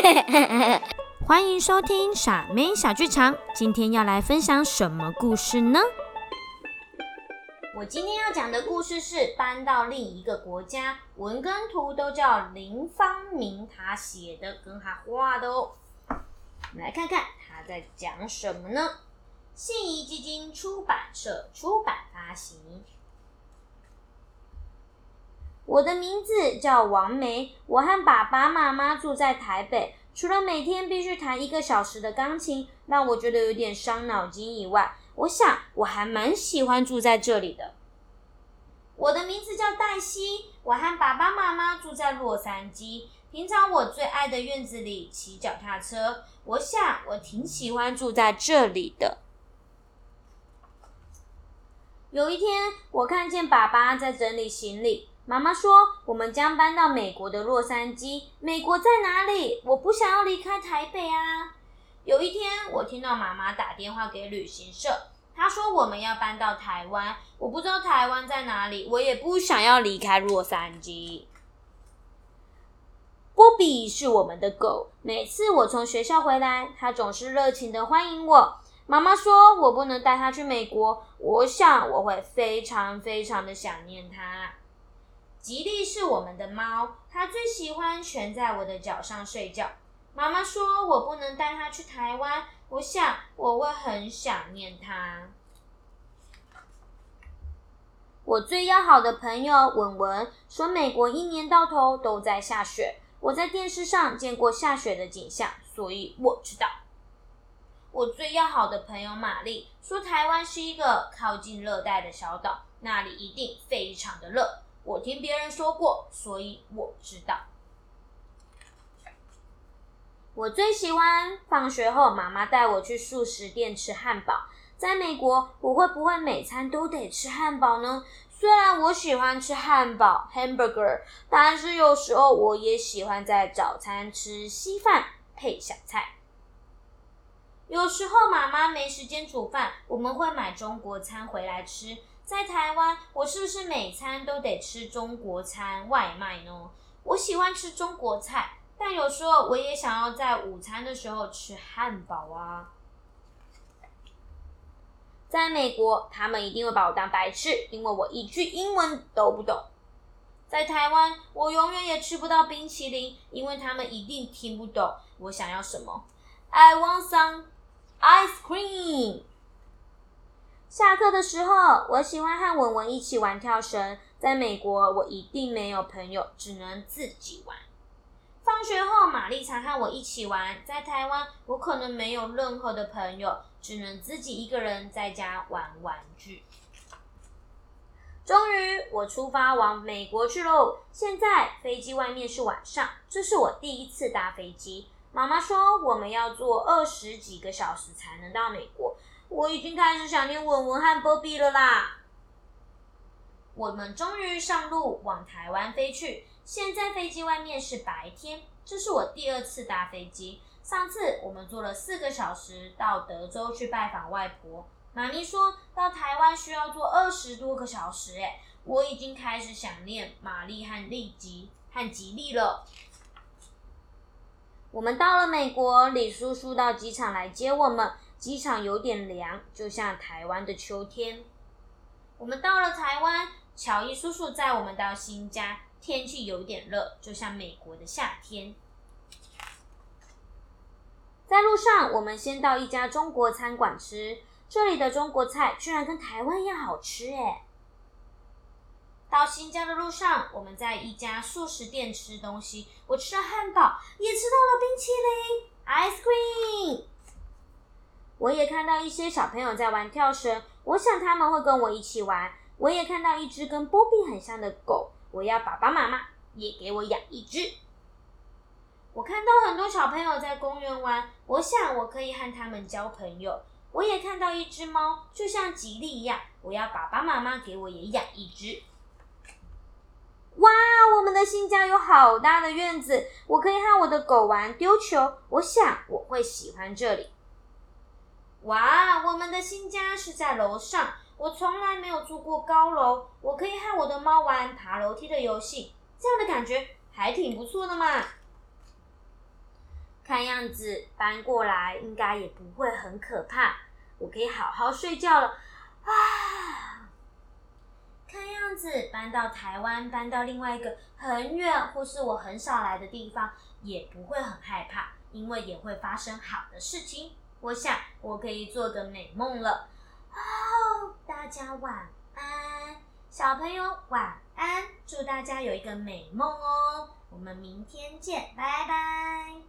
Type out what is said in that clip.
欢迎收听傻妹小剧场，今天要来分享什么故事呢？我今天要讲的故事是搬到另一个国家，文跟图都叫林方明他写的跟他画的哦。我们来看看他在讲什么呢？信宜基金出版社出版发行。我的名字叫王梅，我和爸爸妈妈住在台北。除了每天必须弹一个小时的钢琴，让我觉得有点伤脑筋以外，我想我还蛮喜欢住在这里的。我的名字叫黛西，我和爸爸妈妈住在洛杉矶。平常我最爱的院子里骑脚踏车，我想我挺喜欢住在这里的。有一天，我看见爸爸在整理行李。妈妈说：“我们将搬到美国的洛杉矶。美国在哪里？我不想要离开台北啊！”有一天，我听到妈妈打电话给旅行社，她说我们要搬到台湾。我不知道台湾在哪里，我也不想要离开洛杉矶。波比是我们的狗，每次我从学校回来，它总是热情的欢迎我。妈妈说我不能带它去美国，我想我会非常非常的想念它。吉利是我们的猫，它最喜欢蜷在我的脚上睡觉。妈妈说我不能带它去台湾，我想我会很想念它。我最要好的朋友文文说，美国一年到头都在下雪。我在电视上见过下雪的景象，所以我知道。我最要好的朋友玛丽说，台湾是一个靠近热带的小岛，那里一定非常的热。我听别人说过，所以我知道。我最喜欢放学后妈妈带我去素食店吃汉堡。在美国，我会不会每餐都得吃汉堡呢？虽然我喜欢吃汉堡 （hamburger），但是有时候我也喜欢在早餐吃稀饭配小菜。有时候妈妈没时间煮饭，我们会买中国餐回来吃。在台湾，我是不是每餐都得吃中国餐外卖呢？我喜欢吃中国菜，但有时候我也想要在午餐的时候吃汉堡啊。在美国，他们一定会把我当白痴，因为我一句英文都不懂。在台湾，我永远也吃不到冰淇淋，因为他们一定听不懂我想要什么。I want some ice cream. 下课的时候，我喜欢和文文一起玩跳绳。在美国，我一定没有朋友，只能自己玩。放学后，玛丽常和我一起玩。在台湾，我可能没有任何的朋友，只能自己一个人在家玩玩具。终于，我出发往美国去喽！现在飞机外面是晚上，这是我第一次搭飞机。妈妈说，我们要坐二十几个小时才能到美国。我已经开始想念文文和波比了啦！我们终于上路往台湾飞去。现在飞机外面是白天，这是我第二次搭飞机。上次我们坐了四个小时到德州去拜访外婆。妈咪说到台湾需要坐二十多个小时，诶，我已经开始想念玛丽和利吉和吉利了。我们到了美国，李叔叔到机场来接我们。机场有点凉，就像台湾的秋天。我们到了台湾，乔伊叔叔载我们到新家，天气有点热，就像美国的夏天。在路上，我们先到一家中国餐馆吃，这里的中国菜居然跟台湾一样好吃诶到新疆的路上，我们在一家素食店吃东西，我吃了汉堡，也吃到了冰淇淋 （ice cream）。我也看到一些小朋友在玩跳绳，我想他们会跟我一起玩。我也看到一只跟波比很像的狗，我要爸爸妈妈也给我养一只。我看到很多小朋友在公园玩，我想我可以和他们交朋友。我也看到一只猫，就像吉利一样，我要爸爸妈妈给我也养一只。新家有好大的院子，我可以和我的狗玩丢球，我想我会喜欢这里。哇，我们的新家是在楼上。我从来没有住过高楼，我可以和我的猫玩爬楼梯的游戏，这样的感觉还挺不错的嘛。看样子搬过来应该也不会很可怕，我可以好好睡觉了。啊，看样子搬到台湾，搬到另外一个很远或是我很少来的地方，也不会很害怕，因为也会发生好的事情。我想我可以做个美梦了。哦，大家晚安，小朋友晚安，祝大家有一个美梦哦。我们明天见，拜拜。